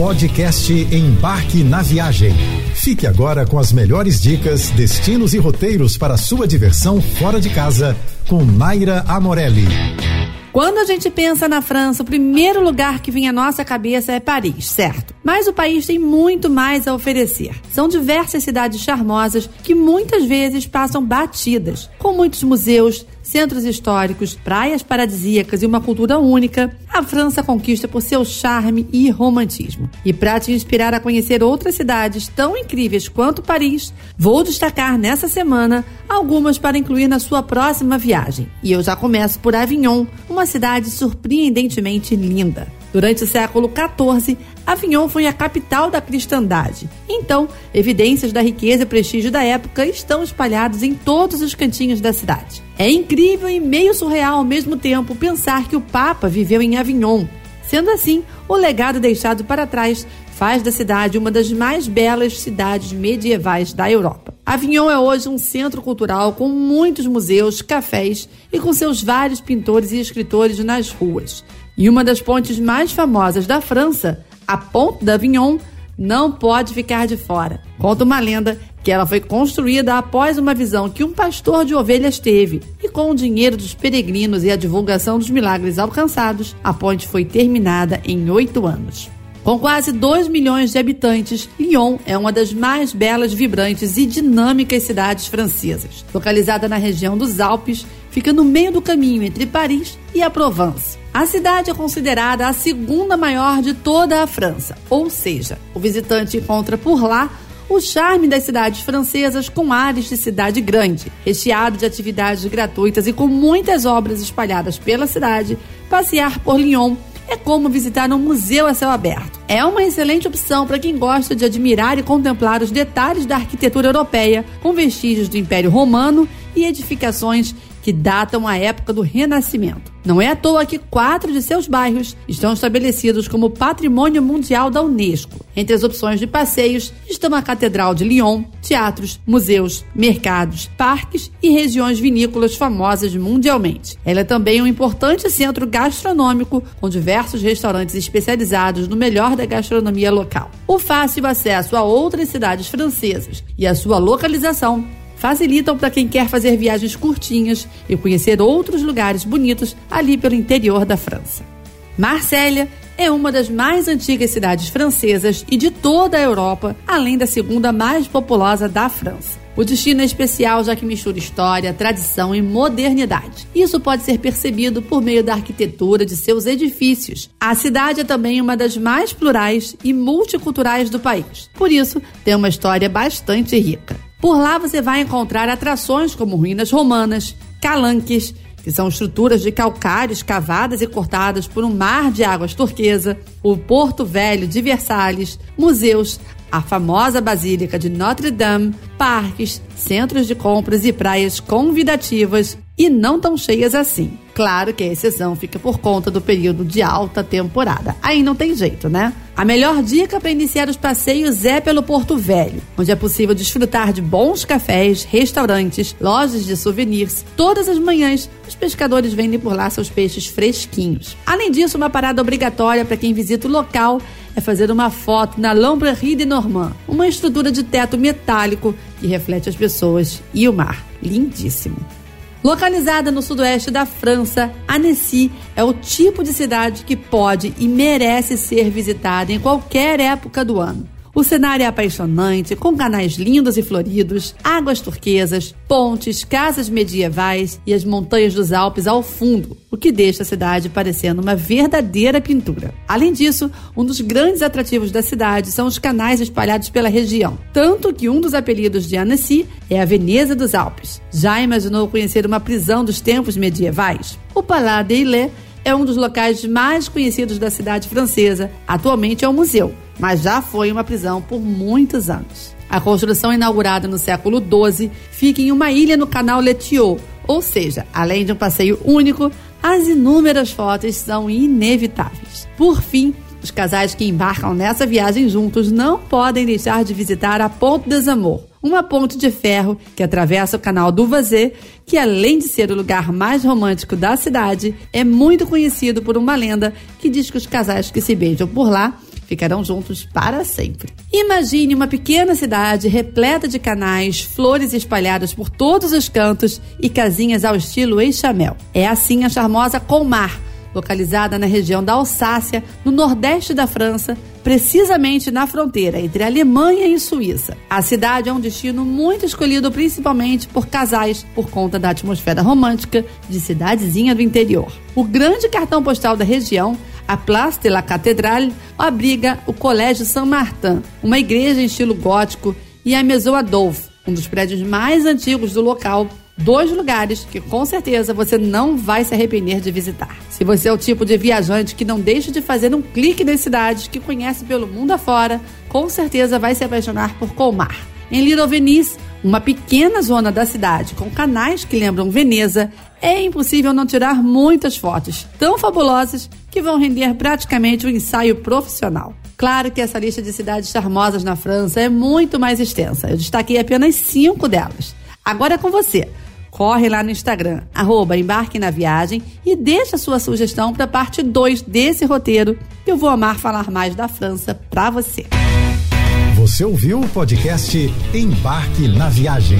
Podcast Embarque na Viagem. Fique agora com as melhores dicas, destinos e roteiros para sua diversão fora de casa com Naira Amorelli. Quando a gente pensa na França, o primeiro lugar que vem à nossa cabeça é Paris, certo? Mas o país tem muito mais a oferecer. São diversas cidades charmosas que muitas vezes passam batidas, com muitos museus, centros históricos, praias paradisíacas e uma cultura única, a França conquista por seu charme e romantismo. E para te inspirar a conhecer outras cidades tão incríveis quanto Paris, vou destacar nessa semana algumas para incluir na sua próxima viagem. E eu já começo por Avignon, uma cidade surpreendentemente linda. Durante o século XIV, Avignon foi a capital da cristandade. Então, evidências da riqueza e prestígio da época estão espalhados em todos os cantinhos da cidade. É incrível e meio surreal ao mesmo tempo pensar que o Papa viveu em Avignon. Sendo assim, o legado deixado para trás faz da cidade uma das mais belas cidades medievais da Europa. Avignon é hoje um centro cultural com muitos museus, cafés e com seus vários pintores e escritores nas ruas. E uma das pontes mais famosas da França, a Ponte d'Avignon, não pode ficar de fora. Conta uma lenda que ela foi construída após uma visão que um pastor de ovelhas teve, e com o dinheiro dos peregrinos e a divulgação dos milagres alcançados, a ponte foi terminada em oito anos. Com quase 2 milhões de habitantes, Lyon é uma das mais belas, vibrantes e dinâmicas cidades francesas. Localizada na região dos Alpes, fica no meio do caminho entre Paris e a Provence. A cidade é considerada a segunda maior de toda a França, ou seja, o visitante encontra por lá o charme das cidades francesas com ares de cidade grande, recheado de atividades gratuitas e com muitas obras espalhadas pela cidade. Passear por Lyon é como visitar um museu a céu aberto. É uma excelente opção para quem gosta de admirar e contemplar os detalhes da arquitetura europeia, com vestígios do Império Romano e edificações que datam a época do Renascimento. Não é à toa que quatro de seus bairros estão estabelecidos como Patrimônio Mundial da Unesco. Entre as opções de passeios estão a Catedral de Lyon, teatros, museus, mercados, parques e regiões vinícolas famosas mundialmente. Ela é também um importante centro gastronômico com diversos restaurantes especializados no melhor da gastronomia local. O fácil acesso a outras cidades francesas e a sua localização facilitam para quem quer fazer viagens curtinhas e conhecer outros lugares bonitos ali pelo interior da França. Marselha é uma das mais antigas cidades francesas e de toda a Europa, além da segunda mais populosa da França. O destino é especial já que mistura história, tradição e modernidade. Isso pode ser percebido por meio da arquitetura de seus edifícios. A cidade é também uma das mais plurais e multiculturais do país. Por isso, tem uma história bastante rica. Por lá você vai encontrar atrações como ruínas romanas, calanques, que são estruturas de calcário escavadas e cortadas por um mar de águas turquesa, o Porto Velho de Versalhes, museus, a famosa Basílica de Notre Dame, parques, centros de compras e praias convidativas e não tão cheias assim. Claro que a exceção fica por conta do período de alta temporada. Aí não tem jeito, né? A melhor dica para iniciar os passeios é pelo Porto Velho, onde é possível desfrutar de bons cafés, restaurantes, lojas de souvenirs. Todas as manhãs, os pescadores vendem por lá seus peixes fresquinhos. Além disso, uma parada obrigatória para quem visita o local é fazer uma foto na Lamberie de Normand, uma estrutura de teto metálico que reflete as pessoas e o mar. Lindíssimo. Localizada no sudoeste da França, Annecy é o tipo de cidade que pode e merece ser visitada em qualquer época do ano. O cenário é apaixonante, com canais lindos e floridos, águas turquesas, pontes, casas medievais e as montanhas dos Alpes ao fundo, que deixa a cidade parecendo uma verdadeira pintura. Além disso, um dos grandes atrativos da cidade são os canais espalhados pela região, tanto que um dos apelidos de Annecy é a Veneza dos Alpes. Já imaginou conhecer uma prisão dos tempos medievais? O Palais des Ilets é um dos locais mais conhecidos da cidade francesa. Atualmente é um museu mas já foi uma prisão por muitos anos. A construção inaugurada no século XII fica em uma ilha no canal Letiot, ou seja, além de um passeio único, as inúmeras fotos são inevitáveis. Por fim, os casais que embarcam nessa viagem juntos não podem deixar de visitar a Ponte des Amours, uma ponte de ferro que atravessa o canal do Vazé, que além de ser o lugar mais romântico da cidade, é muito conhecido por uma lenda que diz que os casais que se beijam por lá ficarão juntos para sempre. Imagine uma pequena cidade repleta de canais, flores espalhadas por todos os cantos e casinhas ao estilo Eixamel. É assim a charmosa Colmar, localizada na região da Alsácia, no nordeste da França, precisamente na fronteira entre Alemanha e Suíça. A cidade é um destino muito escolhido principalmente por casais por conta da atmosfera romântica de cidadezinha do interior. O grande cartão postal da região a Place de la Cathédrale abriga o Colégio Saint-Martin, uma igreja em estilo gótico, e a Maison Adolphe, um dos prédios mais antigos do local. Dois lugares que com certeza você não vai se arrepender de visitar. Se você é o tipo de viajante que não deixa de fazer um clique nas cidades que conhece pelo mundo afora, com certeza vai se apaixonar por Colmar. Em Little Venice, uma pequena zona da cidade com canais que lembram Veneza, é impossível não tirar muitas fotos tão fabulosas que vão render praticamente um ensaio profissional. Claro que essa lista de cidades charmosas na França é muito mais extensa. Eu destaquei apenas cinco delas. Agora é com você. Corre lá no Instagram, arroba Embarque na Viagem e deixa sua sugestão para parte 2 desse roteiro, eu vou amar falar mais da França para você. Você ouviu o podcast Embarque na Viagem.